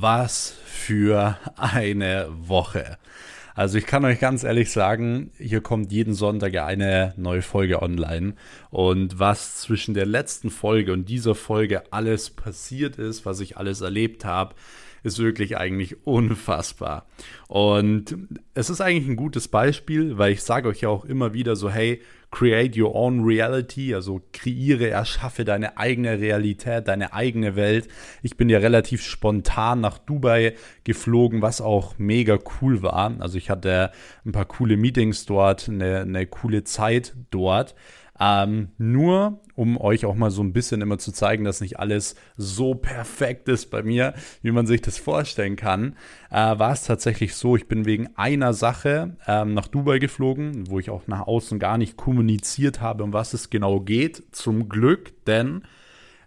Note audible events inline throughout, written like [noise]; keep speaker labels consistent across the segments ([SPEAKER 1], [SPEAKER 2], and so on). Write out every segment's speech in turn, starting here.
[SPEAKER 1] was für eine Woche. Also ich kann euch ganz ehrlich sagen, hier kommt jeden Sonntag eine neue Folge online. Und was zwischen der letzten Folge und dieser Folge alles passiert ist, was ich alles erlebt habe, ist wirklich eigentlich unfassbar. Und es ist eigentlich ein gutes Beispiel, weil ich sage euch ja auch immer wieder so, hey, create your own reality, also kreiere, erschaffe deine eigene Realität, deine eigene Welt. Ich bin ja relativ spontan nach Dubai geflogen, was auch mega cool war. Also ich hatte ein paar coole Meetings dort, eine, eine coole Zeit dort. Ähm, nur um euch auch mal so ein bisschen immer zu zeigen, dass nicht alles so perfekt ist bei mir, wie man sich das vorstellen kann, äh, war es tatsächlich so, ich bin wegen einer Sache ähm, nach Dubai geflogen, wo ich auch nach außen gar nicht kommuniziert habe, um was es genau geht. Zum Glück, denn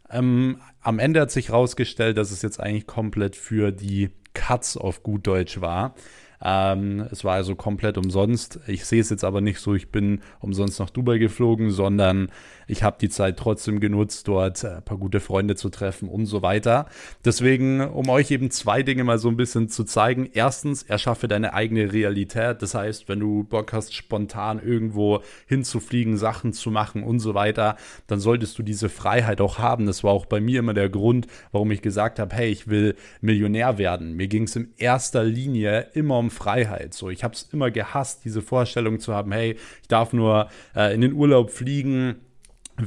[SPEAKER 1] ähm, am Ende hat sich herausgestellt, dass es jetzt eigentlich komplett für die Cuts auf gut Deutsch war. Ähm, es war also komplett umsonst. Ich sehe es jetzt aber nicht so, ich bin umsonst nach Dubai geflogen, sondern ich habe die Zeit trotzdem genutzt, dort äh, ein paar gute Freunde zu treffen und so weiter. Deswegen, um euch eben zwei Dinge mal so ein bisschen zu zeigen. Erstens, erschaffe deine eigene Realität. Das heißt, wenn du Bock hast, spontan irgendwo hinzufliegen, Sachen zu machen und so weiter, dann solltest du diese Freiheit auch haben. Das war auch bei mir immer der Grund, warum ich gesagt habe, hey, ich will Millionär werden. Mir ging es in erster Linie immer um Freiheit. So, ich habe es immer gehasst, diese Vorstellung zu haben, hey, ich darf nur äh, in den Urlaub fliegen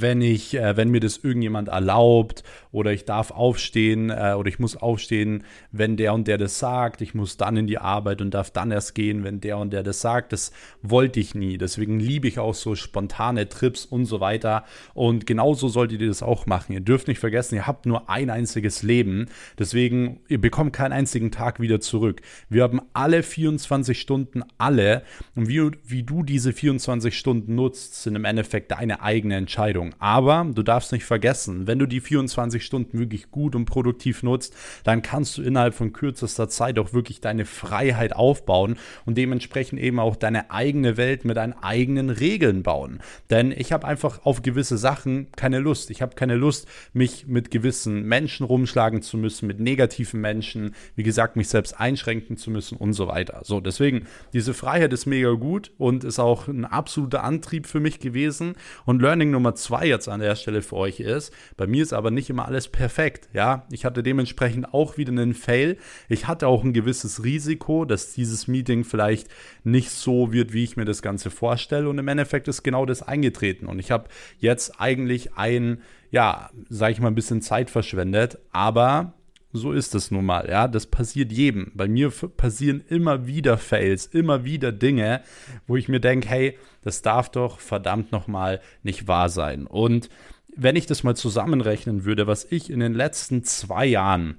[SPEAKER 1] wenn ich, äh, wenn mir das irgendjemand erlaubt oder ich darf aufstehen äh, oder ich muss aufstehen, wenn der und der das sagt, ich muss dann in die Arbeit und darf dann erst gehen, wenn der und der das sagt, das wollte ich nie. Deswegen liebe ich auch so spontane Trips und so weiter und genauso solltet ihr das auch machen. Ihr dürft nicht vergessen, ihr habt nur ein einziges Leben, deswegen ihr bekommt keinen einzigen Tag wieder zurück. Wir haben alle 24 Stunden, alle und wie, wie du diese 24 Stunden nutzt, sind im Endeffekt deine eigene Entscheidung. Entscheidung. Aber du darfst nicht vergessen, wenn du die 24 Stunden wirklich gut und produktiv nutzt, dann kannst du innerhalb von kürzester Zeit auch wirklich deine Freiheit aufbauen und dementsprechend eben auch deine eigene Welt mit deinen eigenen Regeln bauen. Denn ich habe einfach auf gewisse Sachen keine Lust. Ich habe keine Lust, mich mit gewissen Menschen rumschlagen zu müssen, mit negativen Menschen, wie gesagt, mich selbst einschränken zu müssen und so weiter. So, deswegen, diese Freiheit ist mega gut und ist auch ein absoluter Antrieb für mich gewesen. Und Learning Nummer zwei 2 jetzt an der Stelle für euch ist. Bei mir ist aber nicht immer alles perfekt. Ja, ich hatte dementsprechend auch wieder einen Fail. Ich hatte auch ein gewisses Risiko, dass dieses Meeting vielleicht nicht so wird, wie ich mir das Ganze vorstelle. Und im Endeffekt ist genau das eingetreten. Und ich habe jetzt eigentlich ein, ja, sage ich mal, ein bisschen Zeit verschwendet. Aber so ist es nun mal, ja. Das passiert jedem. Bei mir passieren immer wieder Fails, immer wieder Dinge, wo ich mir denke, hey, das darf doch verdammt nochmal nicht wahr sein. Und wenn ich das mal zusammenrechnen würde, was ich in den letzten zwei Jahren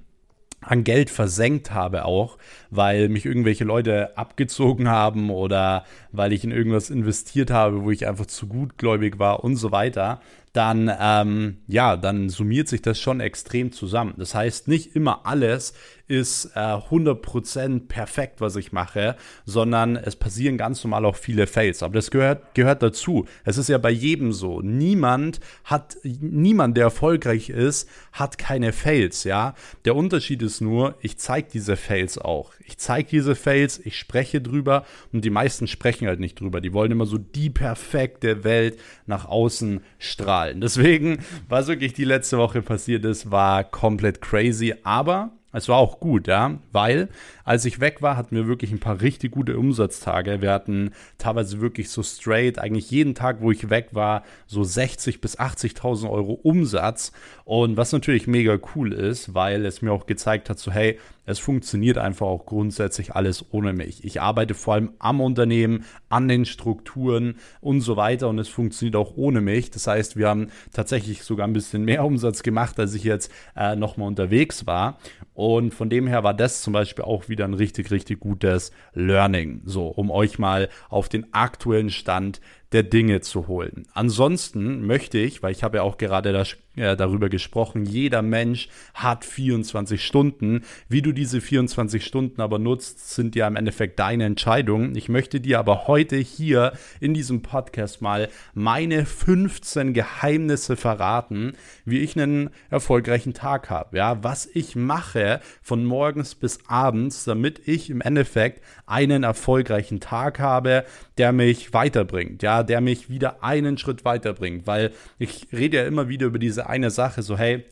[SPEAKER 1] an Geld versenkt habe auch, weil mich irgendwelche Leute abgezogen haben oder weil ich in irgendwas investiert habe, wo ich einfach zu gutgläubig war und so weiter, dann, ähm, ja, dann summiert sich das schon extrem zusammen. Das heißt, nicht immer alles ist äh, 100% perfekt, was ich mache, sondern es passieren ganz normal auch viele Fails. Aber das gehört, gehört dazu. Es ist ja bei jedem so. Niemand hat, niemand, der erfolgreich ist, hat keine Fails, ja. Der Unterschied ist nur, ich zeige diese Fails auch. Ich zeige diese Fails, ich spreche drüber und die meisten sprechen halt nicht drüber. Die wollen immer so die perfekte Welt nach außen strahlen. Deswegen, was wirklich die letzte Woche passiert ist, war komplett crazy. Aber es war auch gut, ja, weil als ich weg war, hatten wir wirklich ein paar richtig gute Umsatztage. Wir hatten teilweise wirklich so straight, eigentlich jeden Tag, wo ich weg war, so 60 bis 80.000 Euro Umsatz. Und was natürlich mega cool ist, weil es mir auch gezeigt hat, so hey, es funktioniert einfach auch grundsätzlich alles ohne mich. Ich arbeite vor allem am Unternehmen, an den Strukturen und so weiter und es funktioniert auch ohne mich. Das heißt, wir haben tatsächlich sogar ein bisschen mehr [laughs] Umsatz gemacht, als ich jetzt äh, nochmal unterwegs war. Und von dem her war das zum Beispiel auch wieder ein richtig, richtig gutes Learning. So, um euch mal auf den aktuellen Stand der Dinge zu holen. Ansonsten möchte ich, weil ich habe ja auch gerade das, äh, darüber gesprochen, jeder Mensch hat 24 Stunden. Wie du diese 24 Stunden aber nutzt, sind ja im Endeffekt deine Entscheidungen. Ich möchte dir aber heute hier in diesem Podcast mal meine 15 Geheimnisse verraten, wie ich einen erfolgreichen Tag habe. Ja, was ich mache von morgens bis abends, damit ich im Endeffekt einen erfolgreichen Tag habe, der mich weiterbringt. Ja, der mich wieder einen Schritt weiterbringt, weil ich rede ja immer wieder über diese eine Sache, so hey,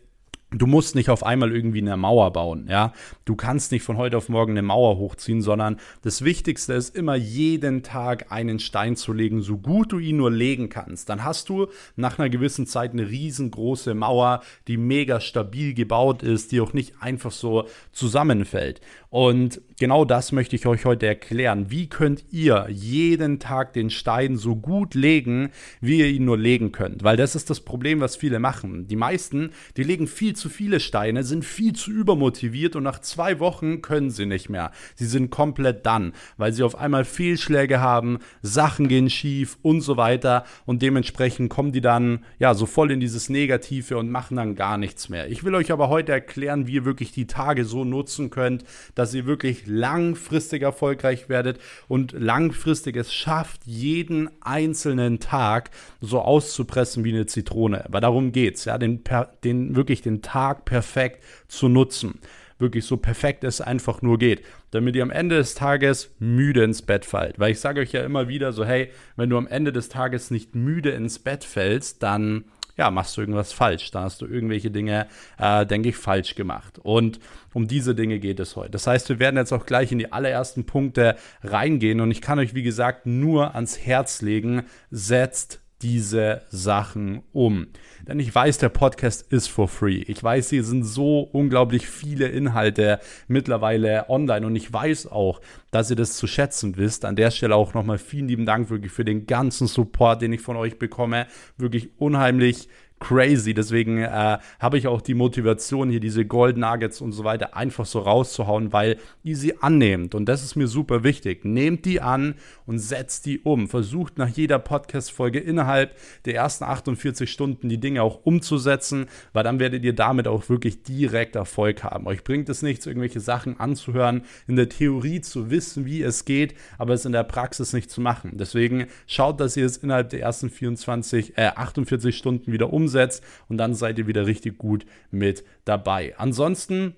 [SPEAKER 1] Du musst nicht auf einmal irgendwie eine Mauer bauen, ja. Du kannst nicht von heute auf morgen eine Mauer hochziehen, sondern das Wichtigste ist immer jeden Tag einen Stein zu legen, so gut du ihn nur legen kannst. Dann hast du nach einer gewissen Zeit eine riesengroße Mauer, die mega stabil gebaut ist, die auch nicht einfach so zusammenfällt. Und genau das möchte ich euch heute erklären. Wie könnt ihr jeden Tag den Stein so gut legen, wie ihr ihn nur legen könnt? Weil das ist das Problem, was viele machen. Die meisten, die legen viel zu viele Steine, sind viel zu übermotiviert und nach zwei Wochen können sie nicht mehr. Sie sind komplett dann, weil sie auf einmal Fehlschläge haben, Sachen gehen schief und so weiter und dementsprechend kommen die dann ja so voll in dieses Negative und machen dann gar nichts mehr. Ich will euch aber heute erklären, wie ihr wirklich die Tage so nutzen könnt, dass dass ihr wirklich langfristig erfolgreich werdet und langfristig es schafft, jeden einzelnen Tag so auszupressen wie eine Zitrone. Aber darum geht's, ja, den, den wirklich den Tag perfekt zu nutzen wirklich so perfekt es einfach nur geht, damit ihr am Ende des Tages müde ins Bett fallt. Weil ich sage euch ja immer wieder so, hey, wenn du am Ende des Tages nicht müde ins Bett fällst, dann ja, machst du irgendwas falsch. Da hast du irgendwelche Dinge, äh, denke ich, falsch gemacht. Und um diese Dinge geht es heute. Das heißt, wir werden jetzt auch gleich in die allerersten Punkte reingehen. Und ich kann euch, wie gesagt, nur ans Herz legen, setzt diese Sachen um. Denn ich weiß, der Podcast ist for free. Ich weiß, hier sind so unglaublich viele Inhalte mittlerweile online und ich weiß auch, dass ihr das zu schätzen wisst. An der Stelle auch nochmal vielen lieben Dank wirklich für den ganzen Support, den ich von euch bekomme. Wirklich unheimlich crazy. Deswegen äh, habe ich auch die Motivation, hier diese Gold Nuggets und so weiter einfach so rauszuhauen, weil ihr sie annehmt. Und das ist mir super wichtig. Nehmt die an und setzt die um. Versucht nach jeder Podcast-Folge innerhalb der ersten 48 Stunden die Dinge auch umzusetzen, weil dann werdet ihr damit auch wirklich direkt Erfolg haben. Euch bringt es nichts, irgendwelche Sachen anzuhören, in der Theorie zu wissen, wie es geht, aber es in der Praxis nicht zu machen. Deswegen schaut, dass ihr es innerhalb der ersten 24, äh, 48 Stunden wieder umsetzt umsetzt und dann seid ihr wieder richtig gut mit dabei. Ansonsten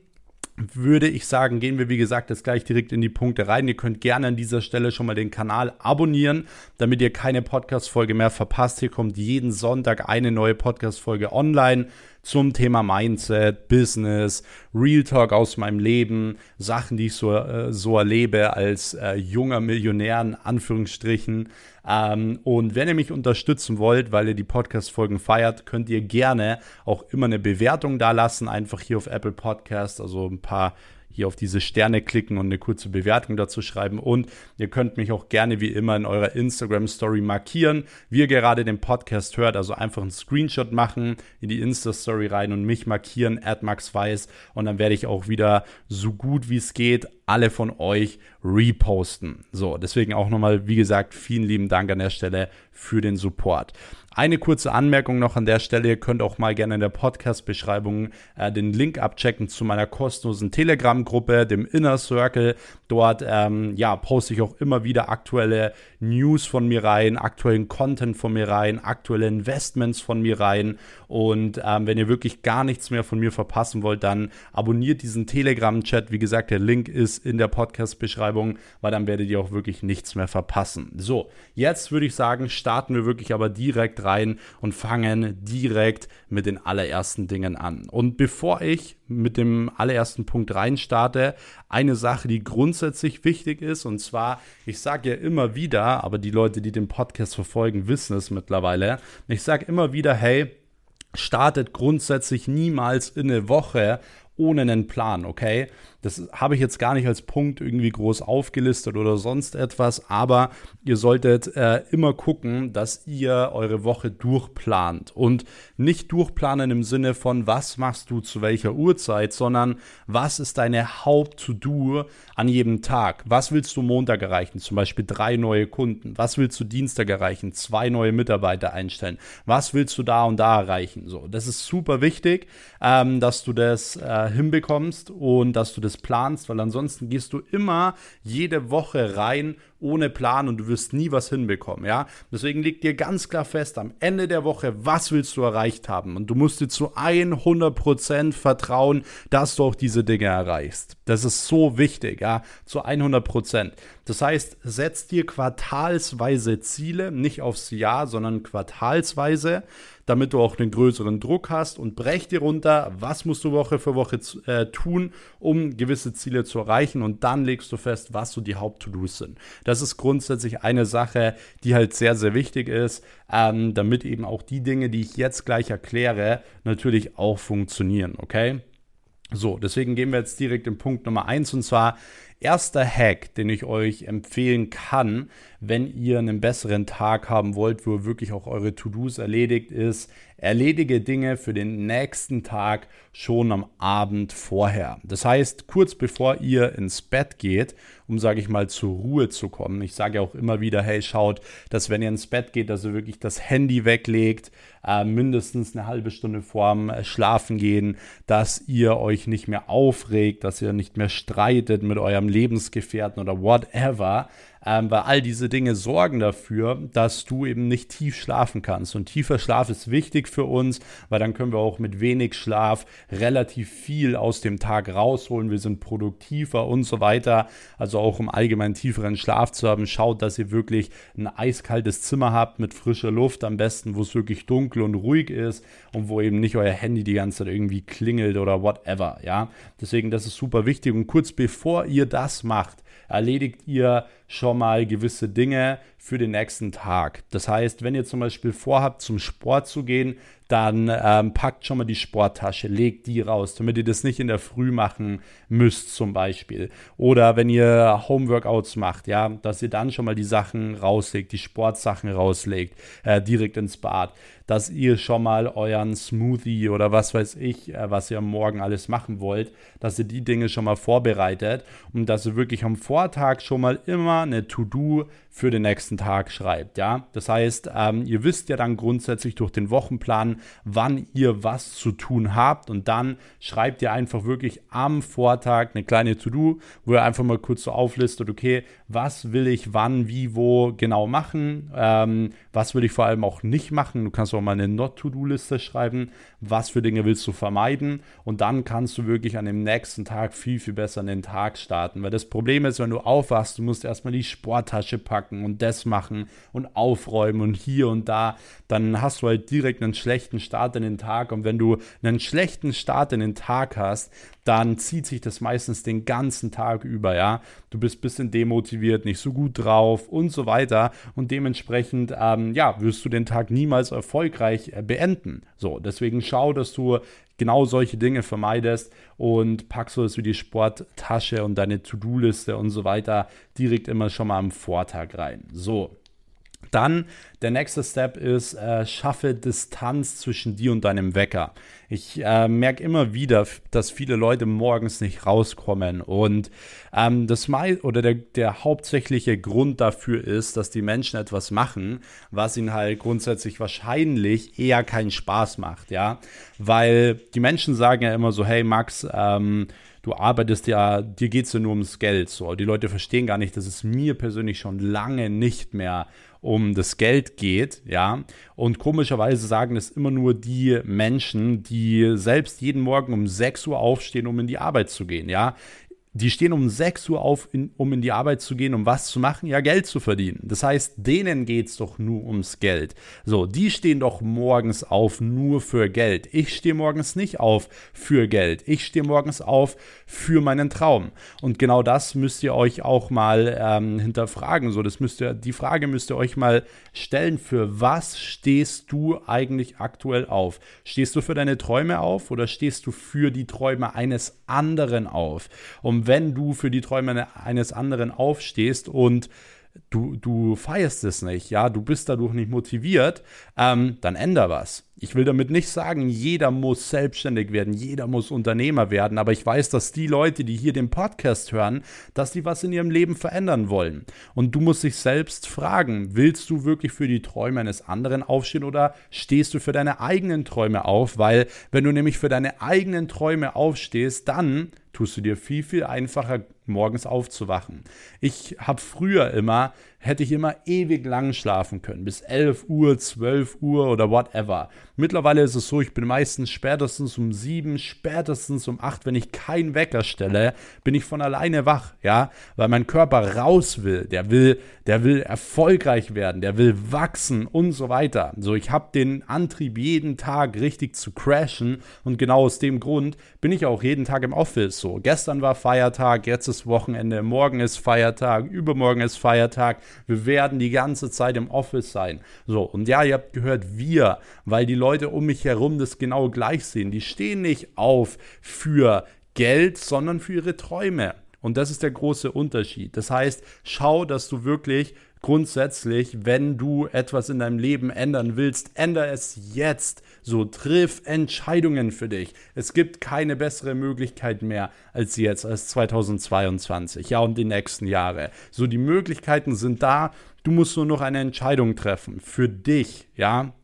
[SPEAKER 1] würde ich sagen, gehen wir wie gesagt jetzt gleich direkt in die Punkte rein. Ihr könnt gerne an dieser Stelle schon mal den Kanal abonnieren, damit ihr keine Podcast-Folge mehr verpasst. Hier kommt jeden Sonntag eine neue Podcast-Folge online zum Thema Mindset, Business, Real Talk aus meinem Leben, Sachen, die ich so, äh, so erlebe als äh, junger Millionär in Anführungsstrichen. Ähm, und wenn ihr mich unterstützen wollt, weil ihr die Podcast-Folgen feiert, könnt ihr gerne auch immer eine Bewertung da lassen, einfach hier auf Apple Podcast, also ein paar hier auf diese Sterne klicken und eine kurze Bewertung dazu schreiben. Und ihr könnt mich auch gerne wie immer in eurer Instagram-Story markieren, wie ihr gerade den Podcast hört. Also einfach einen Screenshot machen, in die Insta-Story rein und mich markieren, at maxweiss. Und dann werde ich auch wieder so gut wie es geht alle von euch reposten. So, deswegen auch nochmal, wie gesagt, vielen lieben Dank an der Stelle für den Support. Eine kurze Anmerkung noch an der Stelle. Ihr könnt auch mal gerne in der Podcast-Beschreibung äh, den Link abchecken zu meiner kostenlosen Telegram-Gruppe, dem Inner Circle. Dort ähm, ja, poste ich auch immer wieder aktuelle News von mir rein, aktuellen Content von mir rein, aktuelle Investments von mir rein. Und ähm, wenn ihr wirklich gar nichts mehr von mir verpassen wollt, dann abonniert diesen Telegram-Chat. Wie gesagt, der Link ist in der Podcast-Beschreibung, weil dann werdet ihr auch wirklich nichts mehr verpassen. So, jetzt würde ich sagen, starten wir wirklich aber direkt rein und fangen direkt mit den allerersten Dingen an. Und bevor ich mit dem allerersten Punkt rein starte, eine Sache, die grundsätzlich wichtig ist, und zwar, ich sage ja immer wieder, aber die Leute, die den Podcast verfolgen, wissen es mittlerweile, ich sage immer wieder, hey, startet grundsätzlich niemals in eine Woche ohne einen Plan, okay? Das habe ich jetzt gar nicht als Punkt irgendwie groß aufgelistet oder sonst etwas, aber ihr solltet äh, immer gucken, dass ihr eure Woche durchplant und nicht durchplanen im Sinne von, was machst du zu welcher Uhrzeit, sondern was ist deine Haupt-To-Do an jedem Tag? Was willst du Montag erreichen? Zum Beispiel drei neue Kunden. Was willst du Dienstag erreichen? Zwei neue Mitarbeiter einstellen. Was willst du da und da erreichen? So, das ist super wichtig, ähm, dass du das äh, hinbekommst und dass du das planst, weil ansonsten gehst du immer jede Woche rein ohne Plan und du wirst nie was hinbekommen, ja? Deswegen leg dir ganz klar fest, am Ende der Woche, was willst du erreicht haben? Und du musst dir zu 100% vertrauen, dass du auch diese Dinge erreichst. Das ist so wichtig, ja? Zu 100%. Das heißt, setz dir quartalsweise Ziele, nicht aufs Jahr, sondern quartalsweise damit du auch einen größeren Druck hast und brech dir runter, was musst du Woche für Woche äh, tun, um gewisse Ziele zu erreichen und dann legst du fest, was so die Haupt-To-Dos sind. Das ist grundsätzlich eine Sache, die halt sehr, sehr wichtig ist, ähm, damit eben auch die Dinge, die ich jetzt gleich erkläre, natürlich auch funktionieren, okay? So, deswegen gehen wir jetzt direkt in Punkt Nummer eins und zwar erster Hack, den ich euch empfehlen kann, wenn ihr einen besseren Tag haben wollt, wo wirklich auch eure To-Dos erledigt ist, erledige Dinge für den nächsten Tag schon am Abend vorher. Das heißt, kurz bevor ihr ins Bett geht, um, sage ich mal, zur Ruhe zu kommen. Ich sage auch immer wieder, hey, schaut, dass wenn ihr ins Bett geht, dass ihr wirklich das Handy weglegt, äh, mindestens eine halbe Stunde vorm äh, Schlafen gehen, dass ihr euch nicht mehr aufregt, dass ihr nicht mehr streitet mit eurem Lebensgefährten oder whatever, ähm, weil all diese Dinge sorgen dafür, dass du eben nicht tief schlafen kannst. Und tiefer Schlaf ist wichtig für uns, weil dann können wir auch mit wenig Schlaf relativ viel aus dem Tag rausholen. Wir sind produktiver und so weiter. Also auch um allgemein tieferen Schlaf zu haben, schaut, dass ihr wirklich ein eiskaltes Zimmer habt mit frischer Luft, am besten, wo es wirklich dunkel und ruhig ist und wo eben nicht euer Handy die ganze Zeit irgendwie klingelt oder whatever. Ja, deswegen das ist super wichtig. Und kurz bevor ihr das macht, erledigt ihr schon mal gewisse Dinge für den nächsten Tag. Das heißt, wenn ihr zum Beispiel vorhabt, zum Sport zu gehen, dann ähm, packt schon mal die Sporttasche, legt die raus, damit ihr das nicht in der Früh machen müsst zum Beispiel. Oder wenn ihr Homeworkouts macht, ja, dass ihr dann schon mal die Sachen rauslegt, die Sportsachen rauslegt, äh, direkt ins Bad dass ihr schon mal euren Smoothie oder was weiß ich, äh, was ihr am Morgen alles machen wollt, dass ihr die Dinge schon mal vorbereitet und dass ihr wirklich am Vortag schon mal immer eine To-Do für den nächsten Tag schreibt. Ja, das heißt, ähm, ihr wisst ja dann grundsätzlich durch den Wochenplan, wann ihr was zu tun habt. Und dann schreibt ihr einfach wirklich am Vortag eine kleine To-Do, wo ihr einfach mal kurz so auflistet, okay, was will ich wann, wie, wo genau machen, ähm, was will ich vor allem auch nicht machen. Du kannst auch mal eine Not-To-Do-Liste schreiben, was für Dinge willst du vermeiden? Und dann kannst du wirklich an dem nächsten Tag viel, viel besser in den Tag starten, weil das Problem ist, wenn du aufwachst, du musst erstmal die Sporttasche packen, packen und das machen und aufräumen und hier und da, dann hast du halt direkt einen schlechten Start in den Tag. Und wenn du einen schlechten Start in den Tag hast, dann zieht sich das meistens den ganzen Tag über, ja. Du bist ein bisschen demotiviert, nicht so gut drauf und so weiter. Und dementsprechend, ähm, ja, wirst du den Tag niemals erfolgreich äh, beenden. So, deswegen schau, dass du genau solche Dinge vermeidest und pack so wie die Sporttasche und deine To-Do-Liste und so weiter direkt immer schon mal am Vortag rein. So. Dann der nächste Step ist, äh, schaffe Distanz zwischen dir und deinem Wecker. Ich äh, merke immer wieder, dass viele Leute morgens nicht rauskommen. Und ähm, das mal oder der, der hauptsächliche Grund dafür ist, dass die Menschen etwas machen, was ihnen halt grundsätzlich wahrscheinlich eher keinen Spaß macht, ja, weil die Menschen sagen ja immer so, hey Max, ähm, du arbeitest ja, dir geht es ja nur ums Geld. So, die Leute verstehen gar nicht, dass es mir persönlich schon lange nicht mehr um das Geld geht, ja. Und komischerweise sagen es immer nur die Menschen, die selbst jeden Morgen um 6 Uhr aufstehen, um in die Arbeit zu gehen, ja die stehen um 6 Uhr auf, in, um in die Arbeit zu gehen, um was zu machen? Ja, Geld zu verdienen. Das heißt, denen geht es doch nur ums Geld. So, die stehen doch morgens auf nur für Geld. Ich stehe morgens nicht auf für Geld. Ich stehe morgens auf für meinen Traum. Und genau das müsst ihr euch auch mal ähm, hinterfragen. So, das müsst ihr, die Frage müsst ihr euch mal stellen. Für was stehst du eigentlich aktuell auf? Stehst du für deine Träume auf oder stehst du für die Träume eines anderen auf? Und wenn du für die Träume eines anderen aufstehst und du, du feierst es nicht, ja, du bist dadurch nicht motiviert, ähm, dann änder was. Ich will damit nicht sagen, jeder muss selbstständig werden, jeder muss Unternehmer werden, aber ich weiß, dass die Leute, die hier den Podcast hören, dass die was in ihrem Leben verändern wollen. Und du musst dich selbst fragen, willst du wirklich für die Träume eines anderen aufstehen oder stehst du für deine eigenen Träume auf? Weil wenn du nämlich für deine eigenen Träume aufstehst, dann tust du dir viel, viel einfacher, morgens aufzuwachen. Ich habe früher immer hätte ich immer ewig lang schlafen können, bis 11 Uhr, 12 Uhr oder whatever. Mittlerweile ist es so, ich bin meistens spätestens um 7, spätestens um 8, wenn ich keinen Wecker stelle, bin ich von alleine wach, ja, weil mein Körper raus will, der will, der will erfolgreich werden, der will wachsen und so weiter. So, ich habe den Antrieb jeden Tag richtig zu crashen und genau aus dem Grund bin ich auch jeden Tag im Office so. Gestern war Feiertag, jetzt ist Wochenende, morgen ist Feiertag, übermorgen ist Feiertag. Wir werden die ganze Zeit im Office sein. So, und ja, ihr habt gehört, wir, weil die Leute um mich herum das genau gleich sehen. Die stehen nicht auf für Geld, sondern für ihre Träume. Und das ist der große Unterschied. Das heißt, schau, dass du wirklich grundsätzlich, wenn du etwas in deinem Leben ändern willst, ändere es jetzt. So triff Entscheidungen für dich. Es gibt keine bessere Möglichkeit mehr als jetzt, als 2022, ja, und die nächsten Jahre. So die Möglichkeiten sind da. Du musst nur noch eine Entscheidung treffen für dich, ja.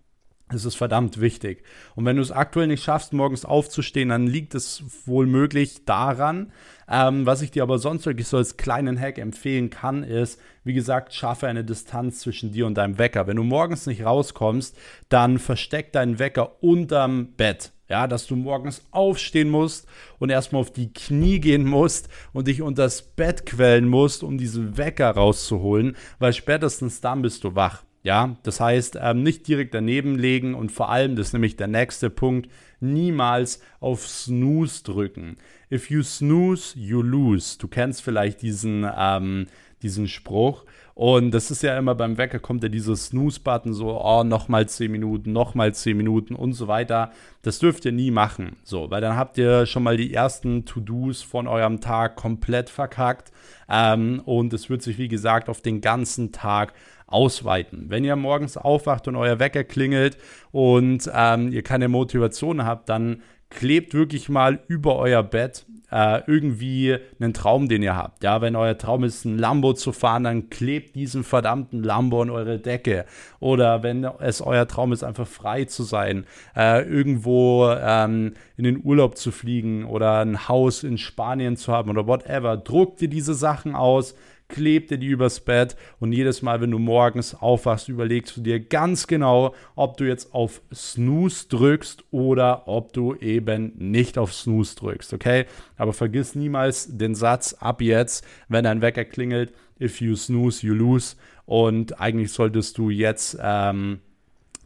[SPEAKER 1] Es ist verdammt wichtig. Und wenn du es aktuell nicht schaffst, morgens aufzustehen, dann liegt es wohl möglich daran. Ähm, was ich dir aber sonst wirklich so als kleinen Hack empfehlen kann, ist, wie gesagt, schaffe eine Distanz zwischen dir und deinem Wecker. Wenn du morgens nicht rauskommst, dann versteck deinen Wecker unterm Bett. Ja, dass du morgens aufstehen musst und erstmal auf die Knie gehen musst und dich unter das Bett quälen musst, um diesen Wecker rauszuholen, weil spätestens dann bist du wach. Ja, das heißt, ähm, nicht direkt daneben legen und vor allem, das ist nämlich der nächste Punkt, niemals auf Snooze drücken. If you snooze, you lose. Du kennst vielleicht diesen, ähm, diesen Spruch. Und das ist ja immer beim Wecker kommt ja dieser Snooze-Button so, oh, nochmal 10 Minuten, nochmal 10 Minuten und so weiter. Das dürft ihr nie machen. So, weil dann habt ihr schon mal die ersten To-Dos von eurem Tag komplett verkackt. Ähm, und es wird sich, wie gesagt, auf den ganzen Tag ausweiten. Wenn ihr morgens aufwacht und euer Wecker klingelt und ähm, ihr keine Motivation habt, dann klebt wirklich mal über euer Bett äh, irgendwie einen Traum, den ihr habt. Ja, wenn euer Traum ist, ein Lambo zu fahren, dann klebt diesen verdammten Lambo an eure Decke. Oder wenn es euer Traum ist, einfach frei zu sein, äh, irgendwo ähm, in den Urlaub zu fliegen oder ein Haus in Spanien zu haben oder whatever, druckt ihr diese Sachen aus klebt er die übers Bett und jedes Mal, wenn du morgens aufwachst, überlegst du dir ganz genau, ob du jetzt auf Snooze drückst oder ob du eben nicht auf Snooze drückst, okay? Aber vergiss niemals den Satz ab jetzt, wenn dein Wecker klingelt, if you snooze, you lose. Und eigentlich solltest du jetzt ähm,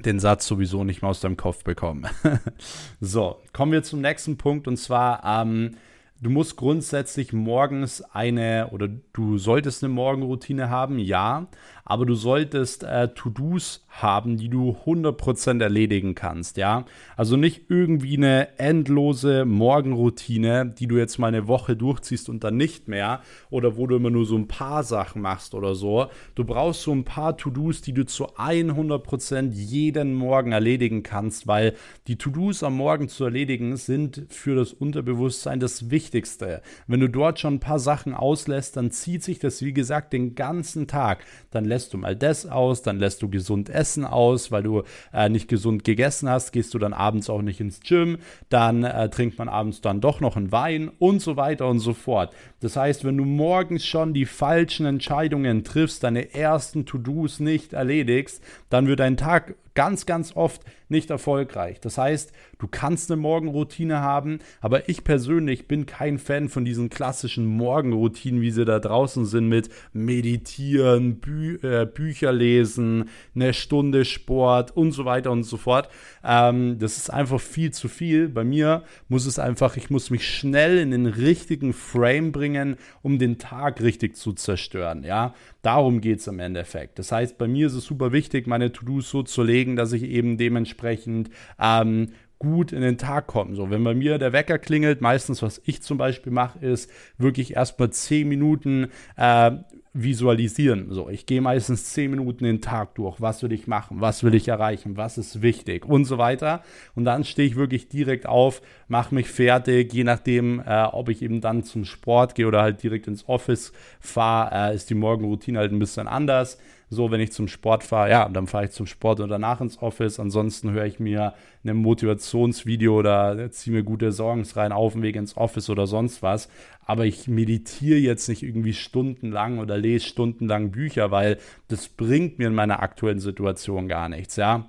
[SPEAKER 1] den Satz sowieso nicht mehr aus deinem Kopf bekommen. [laughs] so, kommen wir zum nächsten Punkt und zwar ähm, Du musst grundsätzlich morgens eine oder du solltest eine Morgenroutine haben, ja, aber du solltest äh, To-Dos haben, die du 100% erledigen kannst, ja. Also nicht irgendwie eine endlose Morgenroutine, die du jetzt mal eine Woche durchziehst und dann nicht mehr oder wo du immer nur so ein paar Sachen machst oder so. Du brauchst so ein paar To-Dos, die du zu 100% jeden Morgen erledigen kannst, weil die To-Dos am Morgen zu erledigen sind für das Unterbewusstsein das Wichtigste. Wenn du dort schon ein paar Sachen auslässt, dann zieht sich das, wie gesagt, den ganzen Tag. Dann lässt lässt du mal das aus, dann lässt du gesund essen aus, weil du äh, nicht gesund gegessen hast, gehst du dann abends auch nicht ins Gym, dann äh, trinkt man abends dann doch noch einen Wein und so weiter und so fort. Das heißt, wenn du morgens schon die falschen Entscheidungen triffst, deine ersten To-Dos nicht erledigst, dann wird dein Tag ganz, ganz oft nicht erfolgreich. Das heißt, du kannst eine Morgenroutine haben, aber ich persönlich bin kein Fan von diesen klassischen Morgenroutinen, wie sie da draußen sind mit Meditieren, Bü äh, Bücher lesen, eine Stunde Sport und so weiter und so fort. Ähm, das ist einfach viel zu viel. Bei mir muss es einfach, ich muss mich schnell in den richtigen Frame bringen, um den Tag richtig zu zerstören. Ja, darum geht es im Endeffekt. Das heißt, bei mir ist es super wichtig, meine To-Dos so zu legen, dass ich eben dementsprechend ähm, gut in den Tag kommen. So, wenn bei mir der Wecker klingelt, meistens, was ich zum Beispiel mache, ist wirklich erstmal zehn Minuten äh, visualisieren. So, ich gehe meistens zehn Minuten den Tag durch. Was will ich machen? Was will ich erreichen? Was ist wichtig? Und so weiter. Und dann stehe ich wirklich direkt auf, mache mich fertig, je nachdem, äh, ob ich eben dann zum Sport gehe oder halt direkt ins Office fahre, äh, ist die Morgenroutine halt ein bisschen anders. So, wenn ich zum Sport fahre, ja, dann fahre ich zum Sport und danach ins Office. Ansonsten höre ich mir ein Motivationsvideo oder ziehe mir gute Songs rein auf dem Weg ins Office oder sonst was. Aber ich meditiere jetzt nicht irgendwie stundenlang oder lese stundenlang Bücher, weil das bringt mir in meiner aktuellen Situation gar nichts, ja.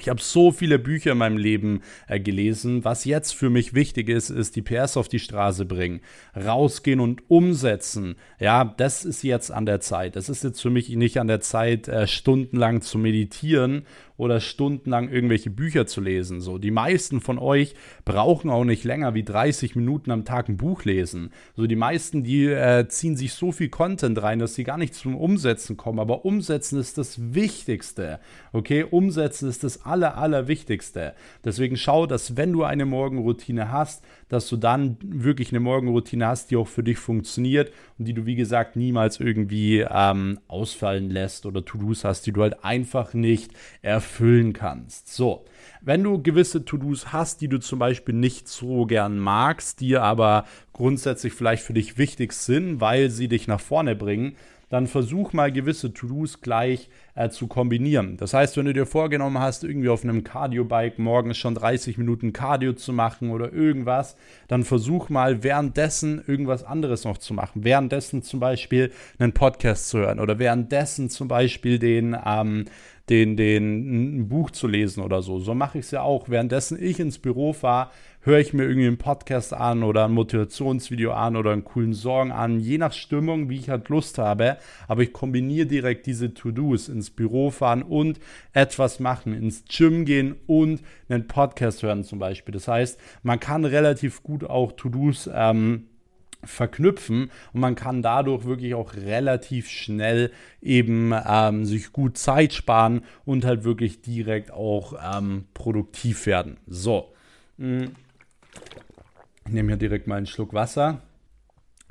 [SPEAKER 1] Ich habe so viele Bücher in meinem Leben äh, gelesen. Was jetzt für mich wichtig ist, ist die PS auf die Straße bringen, rausgehen und umsetzen. Ja, das ist jetzt an der Zeit. Das ist jetzt für mich nicht an der Zeit, äh, stundenlang zu meditieren oder stundenlang irgendwelche Bücher zu lesen. So, die meisten von euch brauchen auch nicht länger wie 30 Minuten am Tag ein Buch lesen. So, die meisten, die äh, ziehen sich so viel Content rein, dass sie gar nicht zum Umsetzen kommen. Aber Umsetzen ist das Wichtigste. Okay, Umsetzen ist das aller, allerwichtigste. Deswegen schau, dass wenn du eine Morgenroutine hast, dass du dann wirklich eine Morgenroutine hast, die auch für dich funktioniert und die du, wie gesagt, niemals irgendwie ähm, ausfallen lässt oder To-Dos hast, die du halt einfach nicht erfüllen kannst. So, wenn du gewisse To-Dos hast, die du zum Beispiel nicht so gern magst, die aber grundsätzlich vielleicht für dich wichtig sind, weil sie dich nach vorne bringen, dann versuch mal gewisse To-Dos gleich äh, zu kombinieren. Das heißt, wenn du dir vorgenommen hast, irgendwie auf einem Cardio-Bike morgens schon 30 Minuten Cardio zu machen oder irgendwas, dann versuch mal währenddessen irgendwas anderes noch zu machen. Währenddessen zum Beispiel einen Podcast zu hören oder währenddessen zum Beispiel den ähm, den, den, ein Buch zu lesen oder so. So mache ich es ja auch. Währenddessen ich ins Büro fahre, höre ich mir irgendwie einen Podcast an oder ein Motivationsvideo an oder einen coolen Song an, je nach Stimmung, wie ich halt Lust habe. Aber ich kombiniere direkt diese To-Dos ins Büro fahren und etwas machen, ins Gym gehen und einen Podcast hören zum Beispiel. Das heißt, man kann relativ gut auch To-Dos ähm, verknüpfen und man kann dadurch wirklich auch relativ schnell eben ähm, sich gut Zeit sparen und halt wirklich direkt auch ähm, produktiv werden. So, hm. ich nehme hier direkt mal einen Schluck Wasser.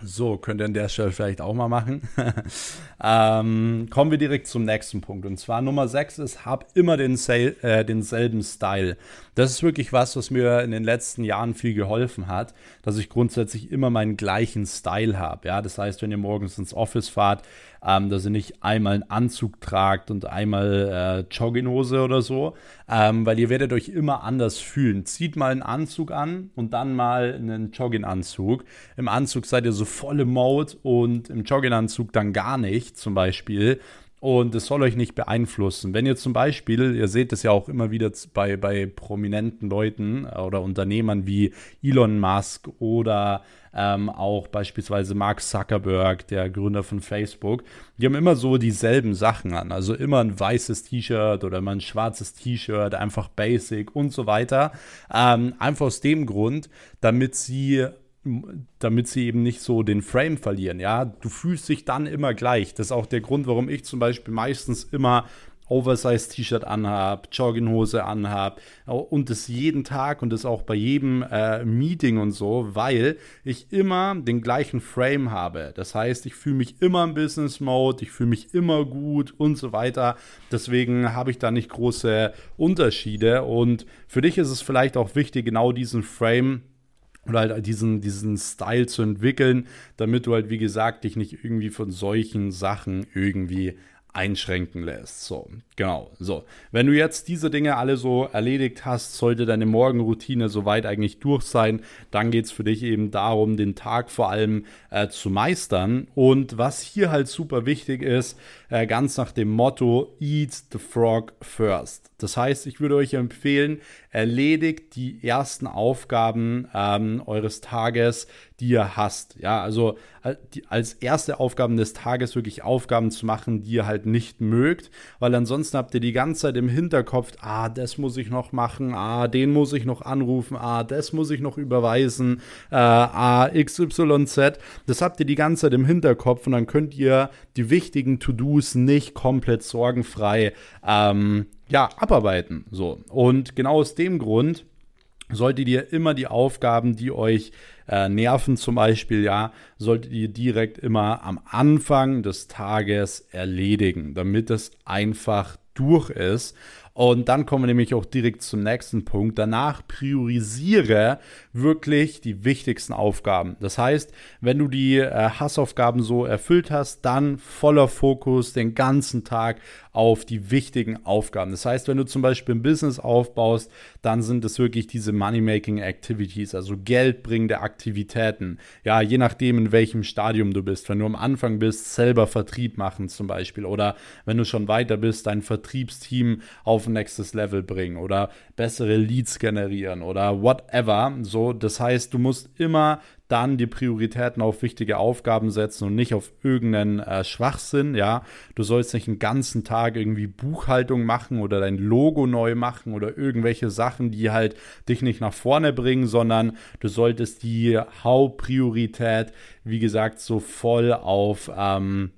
[SPEAKER 1] So, könnt ihr an der Stelle vielleicht auch mal machen. [laughs] ähm, kommen wir direkt zum nächsten Punkt. Und zwar Nummer 6 ist, hab immer den äh, denselben Style. Das ist wirklich was, was mir in den letzten Jahren viel geholfen hat, dass ich grundsätzlich immer meinen gleichen Style habe. Ja, das heißt, wenn ihr morgens ins Office fahrt, ähm, dass ihr nicht einmal einen Anzug tragt und einmal äh, Jogginghose oder so, ähm, weil ihr werdet euch immer anders fühlen. Zieht mal einen Anzug an und dann mal einen Jogginganzug. Im Anzug seid ihr so volle Mode und im Jogginganzug dann gar nicht, zum Beispiel. Und es soll euch nicht beeinflussen. Wenn ihr zum Beispiel, ihr seht es ja auch immer wieder bei, bei prominenten Leuten oder Unternehmern wie Elon Musk oder ähm, auch beispielsweise Mark Zuckerberg, der Gründer von Facebook, die haben immer so dieselben Sachen an. Also immer ein weißes T-Shirt oder immer ein schwarzes T-Shirt, einfach basic und so weiter. Ähm, einfach aus dem Grund, damit sie damit sie eben nicht so den Frame verlieren. Ja, du fühlst dich dann immer gleich. Das ist auch der Grund, warum ich zum Beispiel meistens immer Oversize-T-Shirt anhab, Jogginghose anhab und das jeden Tag und das auch bei jedem äh, Meeting und so, weil ich immer den gleichen Frame habe. Das heißt, ich fühle mich immer im Business Mode, ich fühle mich immer gut und so weiter. Deswegen habe ich da nicht große Unterschiede und für dich ist es vielleicht auch wichtig, genau diesen Frame oder halt diesen, diesen Style zu entwickeln, damit du halt, wie gesagt, dich nicht irgendwie von solchen Sachen irgendwie einschränken lässt. So, genau. So, wenn du jetzt diese Dinge alle so erledigt hast, sollte deine Morgenroutine soweit eigentlich durch sein. Dann geht es für dich eben darum, den Tag vor allem äh, zu meistern. Und was hier halt super wichtig ist, äh, ganz nach dem Motto Eat the Frog first. Das heißt, ich würde euch empfehlen, erledigt die ersten Aufgaben ähm, eures Tages, die ihr hast. Ja, also äh, als erste Aufgaben des Tages wirklich Aufgaben zu machen, die ihr halt nicht mögt, weil ansonsten habt ihr die ganze Zeit im Hinterkopf, ah, das muss ich noch machen, ah, den muss ich noch anrufen, ah, das muss ich noch überweisen, äh, ah, XYZ. Das habt ihr die ganze Zeit im Hinterkopf und dann könnt ihr die wichtigen To-Dos nicht komplett sorgenfrei ähm, ja, abarbeiten. So. Und genau aus dem Grund solltet ihr immer die Aufgaben, die euch äh, nerven zum Beispiel, ja, solltet ihr direkt immer am Anfang des Tages erledigen, damit es einfach durch ist. Und dann kommen wir nämlich auch direkt zum nächsten Punkt. Danach priorisiere wirklich die wichtigsten Aufgaben. Das heißt, wenn du die äh, Hassaufgaben so erfüllt hast, dann voller Fokus den ganzen Tag auf die wichtigen Aufgaben. Das heißt, wenn du zum Beispiel ein Business aufbaust, dann sind es wirklich diese Money-Making Activities, also geldbringende Aktivitäten. Ja, je nachdem, in welchem Stadium du bist. Wenn du am Anfang bist, selber Vertrieb machen zum Beispiel. Oder wenn du schon weiter bist, dein Vertriebsteam auf ein nächstes Level bringen oder bessere Leads generieren oder whatever. So, das heißt, du musst immer dann die Prioritäten auf wichtige Aufgaben setzen und nicht auf irgendeinen äh, Schwachsinn, ja. Du sollst nicht einen ganzen Tag irgendwie Buchhaltung machen oder dein Logo neu machen oder irgendwelche Sachen, die halt dich nicht nach vorne bringen, sondern du solltest die Hauptpriorität, wie gesagt, so voll auf ähm,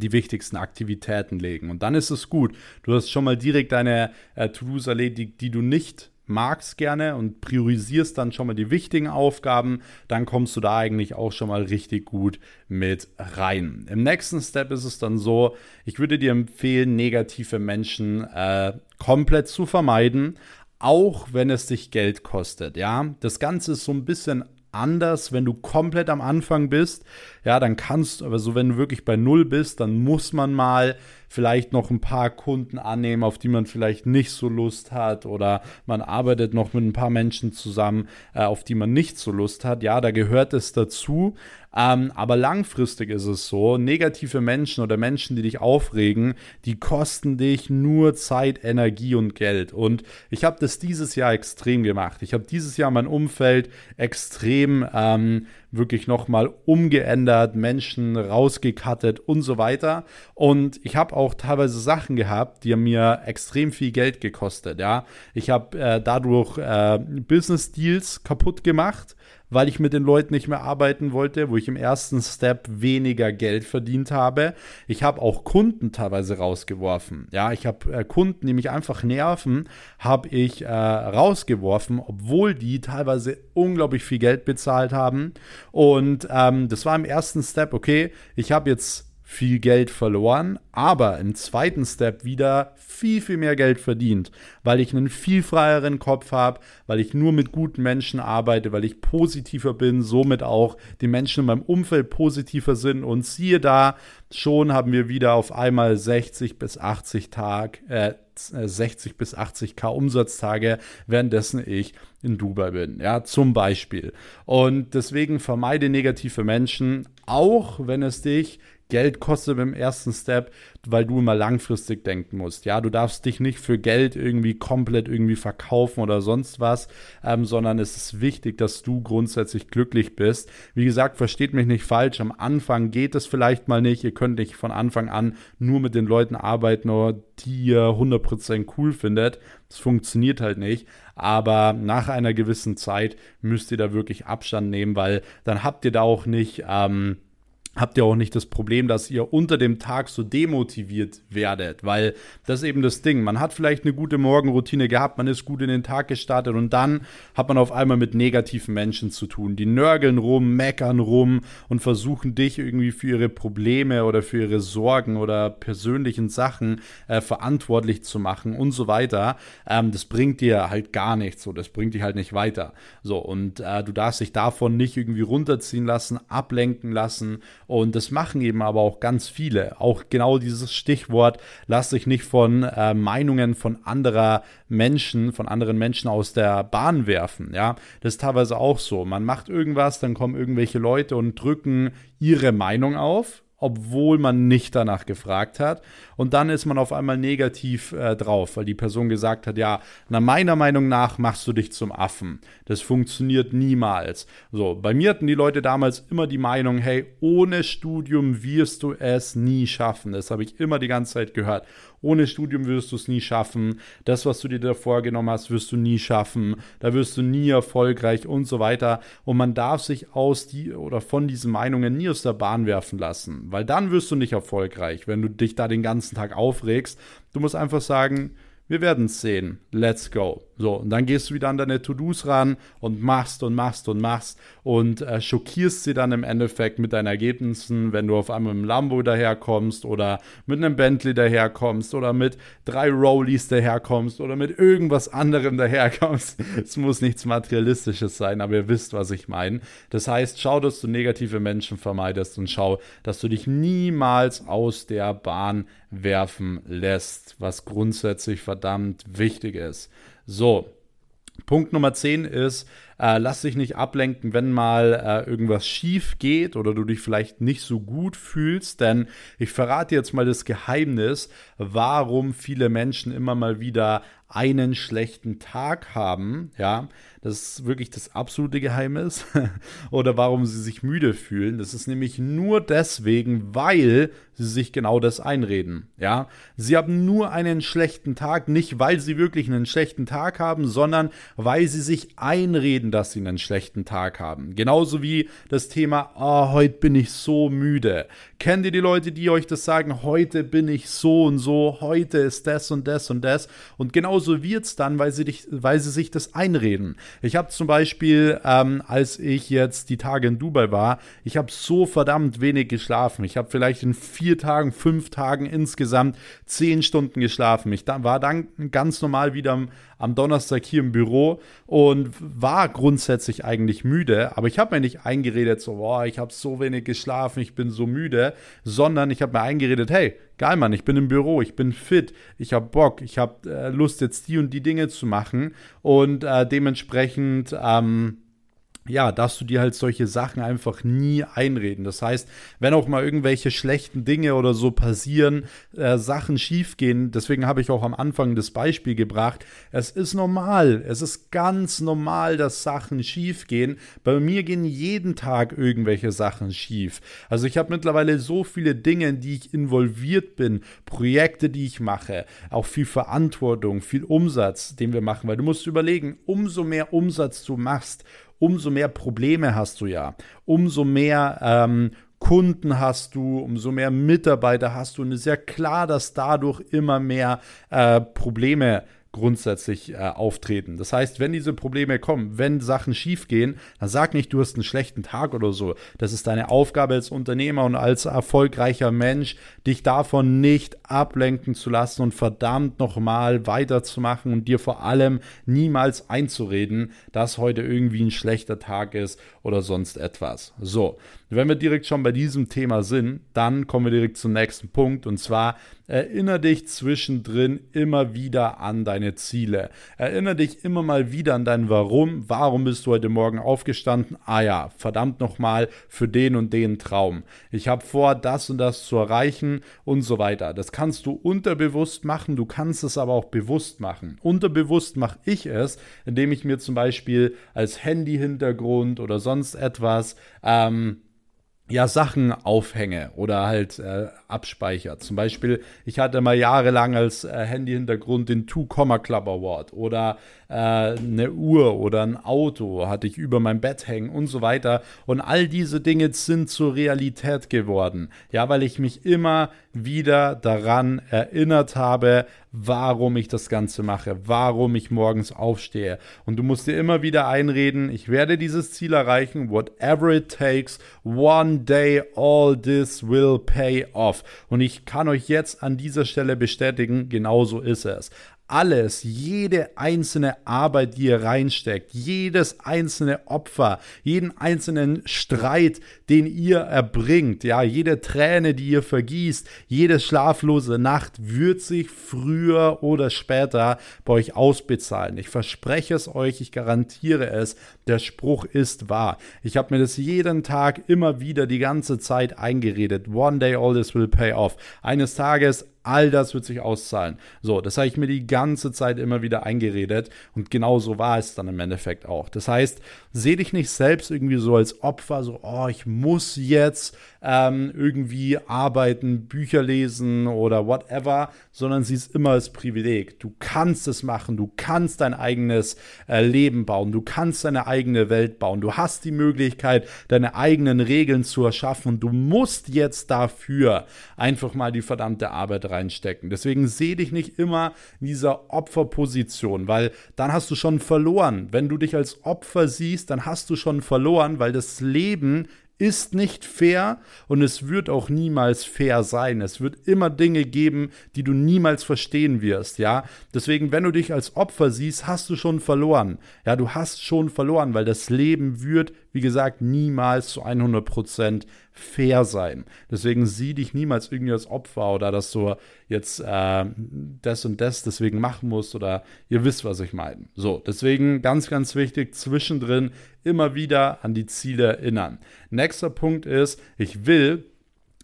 [SPEAKER 1] die wichtigsten Aktivitäten legen. Und dann ist es gut. Du hast schon mal direkt deine äh, To-Dos erledigt, die du nicht magst gerne und priorisierst dann schon mal die wichtigen Aufgaben, dann kommst du da eigentlich auch schon mal richtig gut mit rein. Im nächsten Step ist es dann so, ich würde dir empfehlen, negative Menschen äh, komplett zu vermeiden, auch wenn es dich Geld kostet. Ja, das Ganze ist so ein bisschen anders, wenn du komplett am Anfang bist. Ja, dann kannst du, aber so wenn du wirklich bei Null bist, dann muss man mal vielleicht noch ein paar Kunden annehmen, auf die man vielleicht nicht so Lust hat oder man arbeitet noch mit ein paar Menschen zusammen, äh, auf die man nicht so Lust hat. Ja, da gehört es dazu. Ähm, aber langfristig ist es so, negative Menschen oder Menschen, die dich aufregen, die kosten dich nur Zeit, Energie und Geld. Und ich habe das dieses Jahr extrem gemacht. Ich habe dieses Jahr mein Umfeld extrem ähm, wirklich nochmal umgeändert, Menschen rausgekattet und so weiter. Und ich habe auch teilweise Sachen gehabt, die haben mir extrem viel Geld gekostet. Ja, ich habe äh, dadurch äh, Business Deals kaputt gemacht weil ich mit den Leuten nicht mehr arbeiten wollte, wo ich im ersten Step weniger Geld verdient habe. Ich habe auch Kunden teilweise rausgeworfen. Ja, ich habe äh, Kunden, die mich einfach nerven, habe ich äh, rausgeworfen, obwohl die teilweise unglaublich viel Geld bezahlt haben. Und ähm, das war im ersten Step, okay, ich habe jetzt viel Geld verloren, aber im zweiten Step wieder viel, viel mehr Geld verdient, weil ich einen viel freieren Kopf habe, weil ich nur mit guten Menschen arbeite, weil ich positiver bin, somit auch die Menschen in meinem Umfeld positiver sind und siehe da, schon haben wir wieder auf einmal 60 bis 80 Tag, äh, 60 bis 80k Umsatztage, währenddessen ich in Dubai bin, ja, zum Beispiel. Und deswegen vermeide negative Menschen, auch wenn es dich Geld kostet im ersten Step, weil du immer langfristig denken musst. Ja, du darfst dich nicht für Geld irgendwie komplett irgendwie verkaufen oder sonst was, ähm, sondern es ist wichtig, dass du grundsätzlich glücklich bist. Wie gesagt, versteht mich nicht falsch. Am Anfang geht es vielleicht mal nicht. Ihr könnt nicht von Anfang an nur mit den Leuten arbeiten, die ihr 100% cool findet. Das funktioniert halt nicht. Aber nach einer gewissen Zeit müsst ihr da wirklich Abstand nehmen, weil dann habt ihr da auch nicht, ähm, habt ihr auch nicht das Problem, dass ihr unter dem Tag so demotiviert werdet, weil das ist eben das Ding. Man hat vielleicht eine gute Morgenroutine gehabt, man ist gut in den Tag gestartet und dann hat man auf einmal mit negativen Menschen zu tun. Die nörgeln rum, meckern rum und versuchen dich irgendwie für ihre Probleme oder für ihre Sorgen oder persönlichen Sachen äh, verantwortlich zu machen und so weiter. Ähm, das bringt dir halt gar nichts so, das bringt dich halt nicht weiter. So, und äh, du darfst dich davon nicht irgendwie runterziehen lassen, ablenken lassen Und das machen eben aber auch ganz viele. Auch genau dieses Stichwort, lass dich nicht von äh, Meinungen von anderer Menschen, von anderen Menschen aus der Bahn werfen. Ja, das ist teilweise auch so. Man macht irgendwas, dann kommen irgendwelche Leute und drücken ihre Meinung auf obwohl man nicht danach gefragt hat. Und dann ist man auf einmal negativ äh, drauf, weil die Person gesagt hat, ja, nach meiner Meinung nach machst du dich zum Affen. Das funktioniert niemals. So, bei mir hatten die Leute damals immer die Meinung, hey, ohne Studium wirst du es nie schaffen. Das habe ich immer die ganze Zeit gehört. Ohne Studium wirst du es nie schaffen. Das, was du dir da vorgenommen hast, wirst du nie schaffen. Da wirst du nie erfolgreich und so weiter. Und man darf sich aus die oder von diesen Meinungen nie aus der Bahn werfen lassen, weil dann wirst du nicht erfolgreich, wenn du dich da den ganzen Tag aufregst. Du musst einfach sagen, wir werden es sehen. Let's go. So, und dann gehst du wieder an deine To-Dos ran und machst und machst und machst und äh, schockierst sie dann im Endeffekt mit deinen Ergebnissen, wenn du auf einmal mit einem Lambo daherkommst oder mit einem Bentley daherkommst oder mit drei Rollies daherkommst oder mit irgendwas anderem daherkommst. [laughs] es muss nichts Materialistisches sein, aber ihr wisst, was ich meine. Das heißt, schau, dass du negative Menschen vermeidest und schau, dass du dich niemals aus der Bahn werfen lässt, was grundsätzlich verdammt wichtig ist. So, Punkt Nummer 10 ist, äh, lass dich nicht ablenken, wenn mal äh, irgendwas schief geht oder du dich vielleicht nicht so gut fühlst, denn ich verrate jetzt mal das Geheimnis, warum viele Menschen immer mal wieder einen schlechten Tag haben, ja, das ist wirklich das absolute Geheimnis, [laughs] oder warum sie sich müde fühlen. Das ist nämlich nur deswegen, weil sie sich genau das einreden, ja. Sie haben nur einen schlechten Tag, nicht weil sie wirklich einen schlechten Tag haben, sondern weil sie sich einreden, dass sie einen schlechten Tag haben. Genauso wie das Thema, oh, heute bin ich so müde. Kennt ihr die Leute, die euch das sagen, heute bin ich so und so, heute ist das und das und das. Und genauso wird es dann, weil sie, dich, weil sie sich das einreden. Ich habe zum Beispiel, ähm, als ich jetzt die Tage in Dubai war, ich habe so verdammt wenig geschlafen. Ich habe vielleicht in vier Tagen, fünf Tagen insgesamt zehn Stunden geschlafen. Ich war dann ganz normal wieder am, am Donnerstag hier im Büro und war grundsätzlich eigentlich müde, aber ich habe mir nicht eingeredet, so, boah, ich habe so wenig geschlafen, ich bin so müde, sondern ich habe mir eingeredet, hey, geil, Mann, ich bin im Büro, ich bin fit, ich habe Bock, ich habe äh, Lust, jetzt die und die Dinge zu machen. Und äh, dementsprechend, ähm, ja, darfst du dir halt solche Sachen einfach nie einreden. Das heißt, wenn auch mal irgendwelche schlechten Dinge oder so passieren, äh, Sachen schiefgehen, deswegen habe ich auch am Anfang das Beispiel gebracht, es ist normal, es ist ganz normal, dass Sachen schiefgehen. Bei mir gehen jeden Tag irgendwelche Sachen schief. Also ich habe mittlerweile so viele Dinge, in die ich involviert bin, Projekte, die ich mache, auch viel Verantwortung, viel Umsatz, den wir machen, weil du musst überlegen, umso mehr Umsatz du machst, umso mehr Probleme hast du ja, umso mehr ähm, Kunden hast du, umso mehr Mitarbeiter hast du. Und es ist ja klar, dass dadurch immer mehr äh, Probleme grundsätzlich äh, auftreten. Das heißt, wenn diese Probleme kommen, wenn Sachen schiefgehen, dann sag nicht, du hast einen schlechten Tag oder so. Das ist deine Aufgabe als Unternehmer und als erfolgreicher Mensch, dich davon nicht ablenken zu lassen und verdammt nochmal weiterzumachen und dir vor allem niemals einzureden, dass heute irgendwie ein schlechter Tag ist oder sonst etwas. So, wenn wir direkt schon bei diesem Thema sind, dann kommen wir direkt zum nächsten Punkt und zwar erinnere dich zwischendrin immer wieder an deine Ziele. Erinnere dich immer mal wieder an dein Warum. Warum bist du heute Morgen aufgestanden? Ah ja, verdammt nochmal für den und den Traum. Ich habe vor, das und das zu erreichen und so weiter. Das kannst du unterbewusst machen, du kannst es aber auch bewusst machen. Unterbewusst mache ich es, indem ich mir zum Beispiel als Handy-Hintergrund oder sonst etwas ähm, ja, Sachen aufhänge oder halt äh, abspeichert. Zum Beispiel, ich hatte mal jahrelang als äh, Handy-Hintergrund den Two Comma Club Award oder äh, eine Uhr oder ein Auto hatte ich über mein Bett hängen und so weiter. Und all diese Dinge sind zur Realität geworden. Ja, weil ich mich immer wieder daran erinnert habe, warum ich das Ganze mache, warum ich morgens aufstehe. Und du musst dir immer wieder einreden, ich werde dieses Ziel erreichen, whatever it takes, one day all this will pay off. Und ich kann euch jetzt an dieser Stelle bestätigen, genauso ist es. Alles, jede einzelne Arbeit, die ihr reinsteckt, jedes einzelne Opfer, jeden einzelnen Streit, den ihr erbringt, ja, jede Träne, die ihr vergießt, jede schlaflose Nacht wird sich früher oder später bei euch ausbezahlen. Ich verspreche es euch, ich garantiere es, der Spruch ist wahr. Ich habe mir das jeden Tag immer wieder die ganze Zeit eingeredet. One day all this will pay off. Eines Tages All das wird sich auszahlen. So, das habe ich mir die ganze Zeit immer wieder eingeredet und genau so war es dann im Endeffekt auch. Das heißt, seh dich nicht selbst irgendwie so als Opfer, so, oh, ich muss jetzt ähm, irgendwie arbeiten, Bücher lesen oder whatever, sondern sieh es immer als Privileg. Du kannst es machen, du kannst dein eigenes äh, Leben bauen, du kannst deine eigene Welt bauen, du hast die Möglichkeit, deine eigenen Regeln zu erschaffen und du musst jetzt dafür einfach mal die verdammte Arbeit rein reinstecken. Deswegen sehe dich nicht immer in dieser Opferposition, weil dann hast du schon verloren. Wenn du dich als Opfer siehst, dann hast du schon verloren, weil das Leben ist nicht fair und es wird auch niemals fair sein. Es wird immer Dinge geben, die du niemals verstehen wirst, ja? Deswegen, wenn du dich als Opfer siehst, hast du schon verloren. Ja, du hast schon verloren, weil das Leben wird, wie gesagt, niemals zu 100% fair sein. Deswegen sieh dich niemals irgendwie als Opfer oder dass du jetzt äh, das und das deswegen machen musst oder ihr wisst, was ich meine. So, deswegen ganz, ganz wichtig, zwischendrin immer wieder an die Ziele erinnern. Nächster Punkt ist, ich will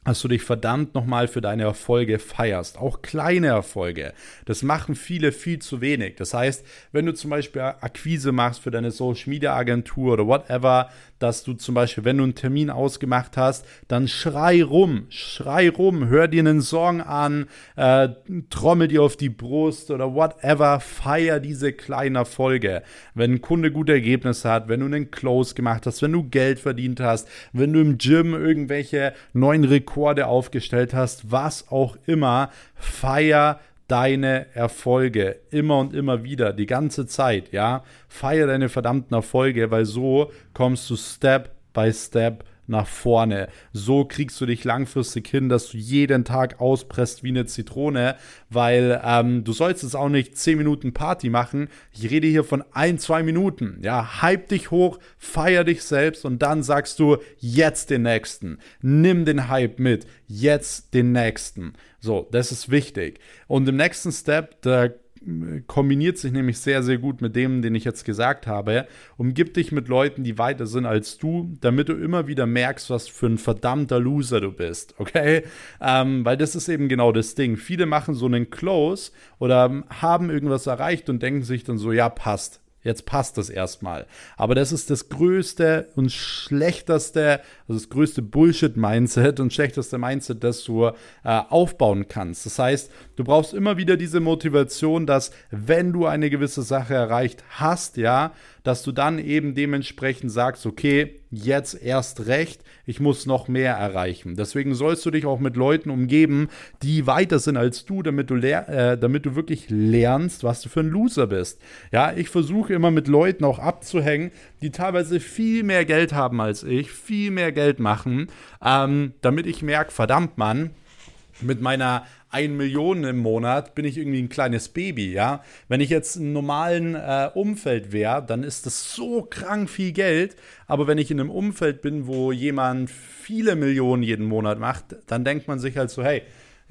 [SPEAKER 1] dass du dich verdammt nochmal für deine Erfolge feierst. Auch kleine Erfolge. Das machen viele viel zu wenig. Das heißt, wenn du zum Beispiel Akquise machst für deine Social Media Agentur oder whatever, dass du zum Beispiel, wenn du einen Termin ausgemacht hast, dann schrei rum, schrei rum, hör dir einen Song an, äh, trommel dir auf die Brust oder whatever, feier diese kleinen Erfolge. Wenn ein Kunde gute Ergebnisse hat, wenn du einen Close gemacht hast, wenn du Geld verdient hast, wenn du im Gym irgendwelche neuen Rekorde aufgestellt hast, was auch immer, feier deine Erfolge immer und immer wieder, die ganze Zeit, ja. Feier deine verdammten Erfolge, weil so kommst du Step by Step nach vorne. So kriegst du dich langfristig hin, dass du jeden Tag auspresst wie eine Zitrone, weil ähm, du sollst es auch nicht 10 Minuten Party machen. Ich rede hier von ein, zwei Minuten. Ja, hype dich hoch, feier dich selbst und dann sagst du jetzt den nächsten. Nimm den Hype mit, jetzt den nächsten. So, das ist wichtig. Und im nächsten Step, da kombiniert sich nämlich sehr, sehr gut mit dem, den ich jetzt gesagt habe. Umgib dich mit Leuten, die weiter sind als du, damit du immer wieder merkst, was für ein verdammter Loser du bist, okay? Ähm, weil das ist eben genau das Ding. Viele machen so einen Close oder haben irgendwas erreicht und denken sich dann so, ja, passt. Jetzt passt das erstmal. Aber das ist das größte und schlechteste, also das größte Bullshit-Mindset und schlechteste Mindset, das du äh, aufbauen kannst. Das heißt, du brauchst immer wieder diese Motivation, dass wenn du eine gewisse Sache erreicht hast, ja, dass du dann eben dementsprechend sagst, okay, jetzt erst recht, ich muss noch mehr erreichen. Deswegen sollst du dich auch mit Leuten umgeben, die weiter sind als du, damit du, äh, damit du wirklich lernst, was du für ein Loser bist. Ja, ich versuche immer mit Leuten auch abzuhängen, die teilweise viel mehr Geld haben als ich, viel mehr Geld machen, ähm, damit ich merke, verdammt Mann, mit meiner 1 Million im Monat bin ich irgendwie ein kleines Baby, ja. Wenn ich jetzt im normalen äh, Umfeld wäre, dann ist das so krank viel Geld. Aber wenn ich in einem Umfeld bin, wo jemand viele Millionen jeden Monat macht, dann denkt man sich halt so, hey,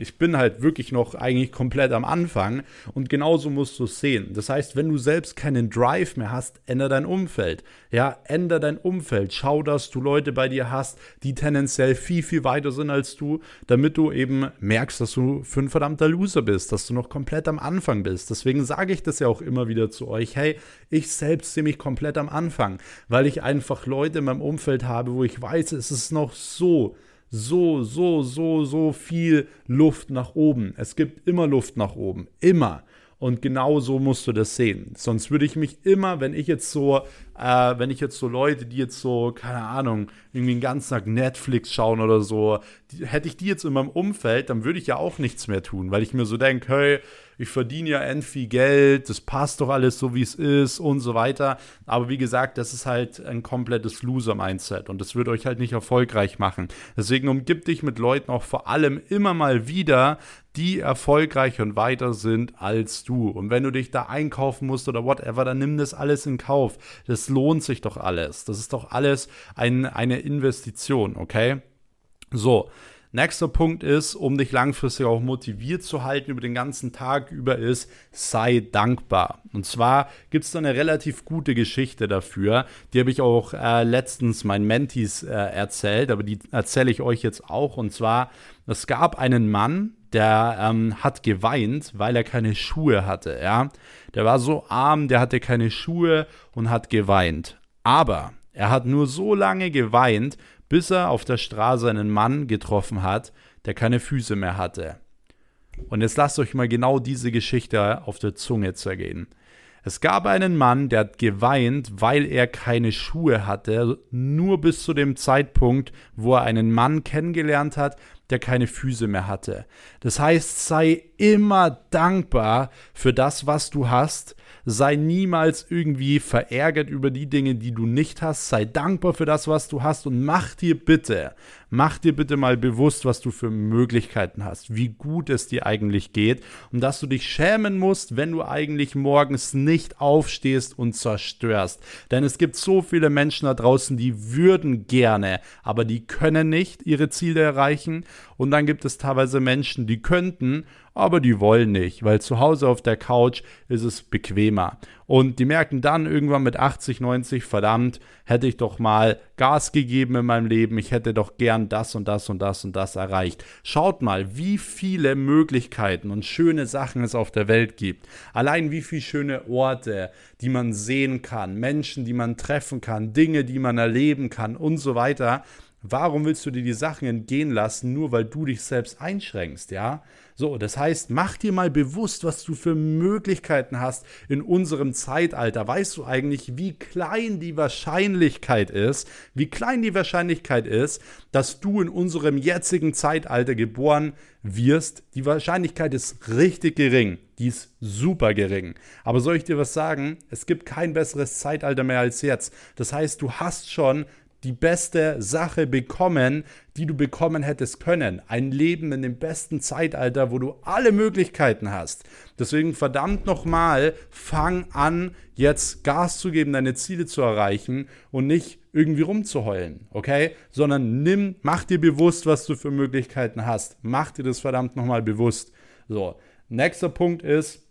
[SPEAKER 1] ich bin halt wirklich noch eigentlich komplett am Anfang und genauso musst du es sehen. Das heißt, wenn du selbst keinen Drive mehr hast, ändere dein Umfeld. Ja, ändere dein Umfeld. Schau, dass du Leute bei dir hast, die tendenziell viel, viel weiter sind als du, damit du eben merkst, dass du für ein verdammter Loser bist, dass du noch komplett am Anfang bist. Deswegen sage ich das ja auch immer wieder zu euch. Hey, ich selbst sehe mich komplett am Anfang, weil ich einfach Leute in meinem Umfeld habe, wo ich weiß, es ist noch so so, so, so, so viel Luft nach oben. Es gibt immer Luft nach oben. Immer. Und genau so musst du das sehen. Sonst würde ich mich immer, wenn ich jetzt so äh, wenn ich jetzt so Leute, die jetzt so, keine Ahnung, irgendwie den ganzen Tag Netflix schauen oder so, die, hätte ich die jetzt in meinem Umfeld, dann würde ich ja auch nichts mehr tun, weil ich mir so denke, hey, ich verdiene ja end viel Geld, das passt doch alles so, wie es ist und so weiter. Aber wie gesagt, das ist halt ein komplettes Loser-Mindset und das wird euch halt nicht erfolgreich machen. Deswegen umgib dich mit Leuten auch vor allem immer mal wieder, die erfolgreich und weiter sind als du. Und wenn du dich da einkaufen musst oder whatever, dann nimm das alles in Kauf. Das lohnt sich doch alles. Das ist doch alles ein, eine Investition, okay? So, Nächster Punkt ist, um dich langfristig auch motiviert zu halten über den ganzen Tag über, ist, sei dankbar. Und zwar gibt es da eine relativ gute Geschichte dafür. Die habe ich auch äh, letztens meinen Mentees äh, erzählt, aber die erzähle ich euch jetzt auch. Und zwar, es gab einen Mann, der ähm, hat geweint, weil er keine Schuhe hatte. Ja, der war so arm, der hatte keine Schuhe und hat geweint. Aber er hat nur so lange geweint, bis er auf der Straße einen Mann getroffen hat, der keine Füße mehr hatte. Und jetzt lasst euch mal genau diese Geschichte auf der Zunge zergehen. Es gab einen Mann, der hat geweint, weil er keine Schuhe hatte, nur bis zu dem Zeitpunkt, wo er einen Mann kennengelernt hat, der keine Füße mehr hatte. Das heißt, sei immer dankbar für das, was du hast, sei niemals irgendwie verärgert über die Dinge, die du nicht hast. Sei dankbar für das, was du hast und mach dir bitte, mach dir bitte mal bewusst, was du für Möglichkeiten hast, wie gut es dir eigentlich geht und dass du dich schämen musst, wenn du eigentlich morgens nicht aufstehst und zerstörst. Denn es gibt so viele Menschen da draußen, die würden gerne, aber die können nicht ihre Ziele erreichen. Und dann gibt es teilweise Menschen, die könnten aber die wollen nicht, weil zu Hause auf der Couch ist es bequemer. Und die merken dann irgendwann mit 80, 90, verdammt, hätte ich doch mal Gas gegeben in meinem Leben, ich hätte doch gern das und das und das und das erreicht. Schaut mal, wie viele Möglichkeiten und schöne Sachen es auf der Welt gibt. Allein wie viele schöne Orte, die man sehen kann, Menschen, die man treffen kann, Dinge, die man erleben kann und so weiter. Warum willst du dir die Sachen entgehen lassen, nur weil du dich selbst einschränkst, ja? So, das heißt, mach dir mal bewusst, was du für Möglichkeiten hast in unserem Zeitalter. Weißt du eigentlich, wie klein die Wahrscheinlichkeit ist, wie klein die Wahrscheinlichkeit ist, dass du in unserem jetzigen Zeitalter geboren wirst? Die Wahrscheinlichkeit ist richtig gering. Die ist super gering. Aber soll ich dir was sagen? Es gibt kein besseres Zeitalter mehr als jetzt. Das heißt, du hast schon die beste Sache bekommen, die du bekommen hättest können. Ein Leben in dem besten Zeitalter, wo du alle Möglichkeiten hast. Deswegen verdammt nochmal, fang an, jetzt Gas zu geben, deine Ziele zu erreichen und nicht irgendwie rumzuheulen, okay? Sondern nimm, mach dir bewusst, was du für Möglichkeiten hast. Mach dir das verdammt nochmal bewusst. So, nächster Punkt ist,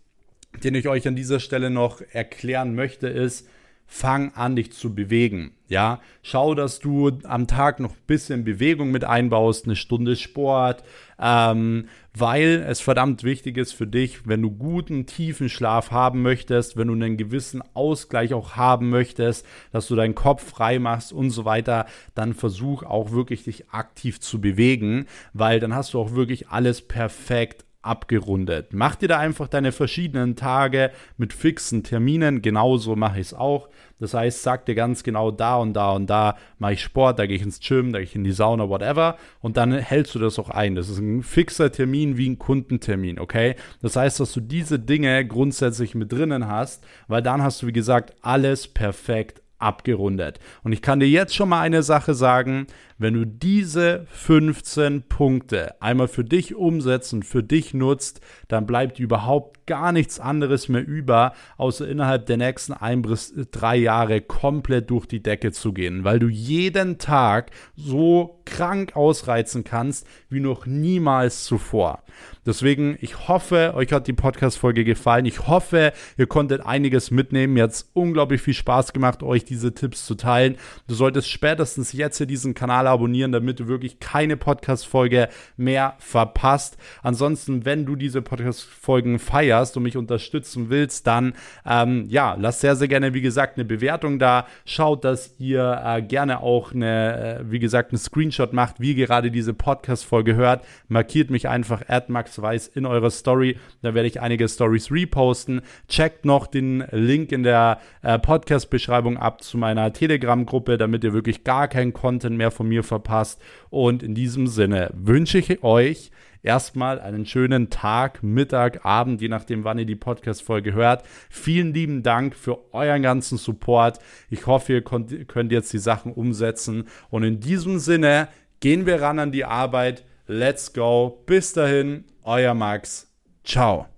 [SPEAKER 1] den ich euch an dieser Stelle noch erklären möchte, ist, fang an, dich zu bewegen. Ja, schau, dass du am Tag noch ein bisschen Bewegung mit einbaust, eine Stunde Sport, ähm, weil es verdammt wichtig ist für dich, wenn du guten, tiefen Schlaf haben möchtest, wenn du einen gewissen Ausgleich auch haben möchtest, dass du deinen Kopf frei machst und so weiter, dann versuch auch wirklich dich aktiv zu bewegen, weil dann hast du auch wirklich alles perfekt abgerundet. Mach dir da einfach deine verschiedenen Tage mit fixen Terminen. Genauso mache ich es auch. Das heißt, sag dir ganz genau, da und da und da mache ich Sport, da gehe ich ins Gym, da gehe ich in die Sauna, whatever. Und dann hältst du das auch ein. Das ist ein fixer Termin wie ein Kundentermin, okay? Das heißt, dass du diese Dinge grundsätzlich mit drinnen hast, weil dann hast du, wie gesagt, alles perfekt abgerundet. Und ich kann dir jetzt schon mal eine Sache sagen, wenn du diese 15 Punkte einmal für dich umsetzen, für dich nutzt, dann bleibt überhaupt gar nichts anderes mehr über, außer innerhalb der nächsten ein bis drei Jahre komplett durch die Decke zu gehen, weil du jeden Tag so krank ausreizen kannst wie noch niemals zuvor. Deswegen, ich hoffe, euch hat die Podcast-Folge gefallen. Ich hoffe, ihr konntet einiges mitnehmen. Mir hat es unglaublich viel Spaß gemacht, euch diese Tipps zu teilen. Du solltest spätestens jetzt hier diesen Kanal abonnieren, damit du wirklich keine Podcast-Folge mehr verpasst. Ansonsten, wenn du diese Podcast-Folgen feierst und mich unterstützen willst, dann ähm, ja, lass sehr, sehr gerne, wie gesagt, eine Bewertung da. Schaut, dass ihr äh, gerne auch eine, äh, wie gesagt, einen Screenshot macht, wie gerade diese Podcast-Folge hört. Markiert mich einfach at Max Weiß in eurer Story. Da werde ich einige Stories reposten. Checkt noch den Link in der äh, Podcast-Beschreibung ab zu meiner Telegram-Gruppe, damit ihr wirklich gar keinen Content mehr von mir verpasst. Und in diesem Sinne wünsche ich euch erstmal einen schönen Tag, Mittag, Abend, je nachdem, wann ihr die Podcast-Folge hört. Vielen lieben Dank für euren ganzen Support. Ich hoffe, ihr könnt jetzt die Sachen umsetzen. Und in diesem Sinne gehen wir ran an die Arbeit. Let's go. Bis dahin, euer Max. Ciao.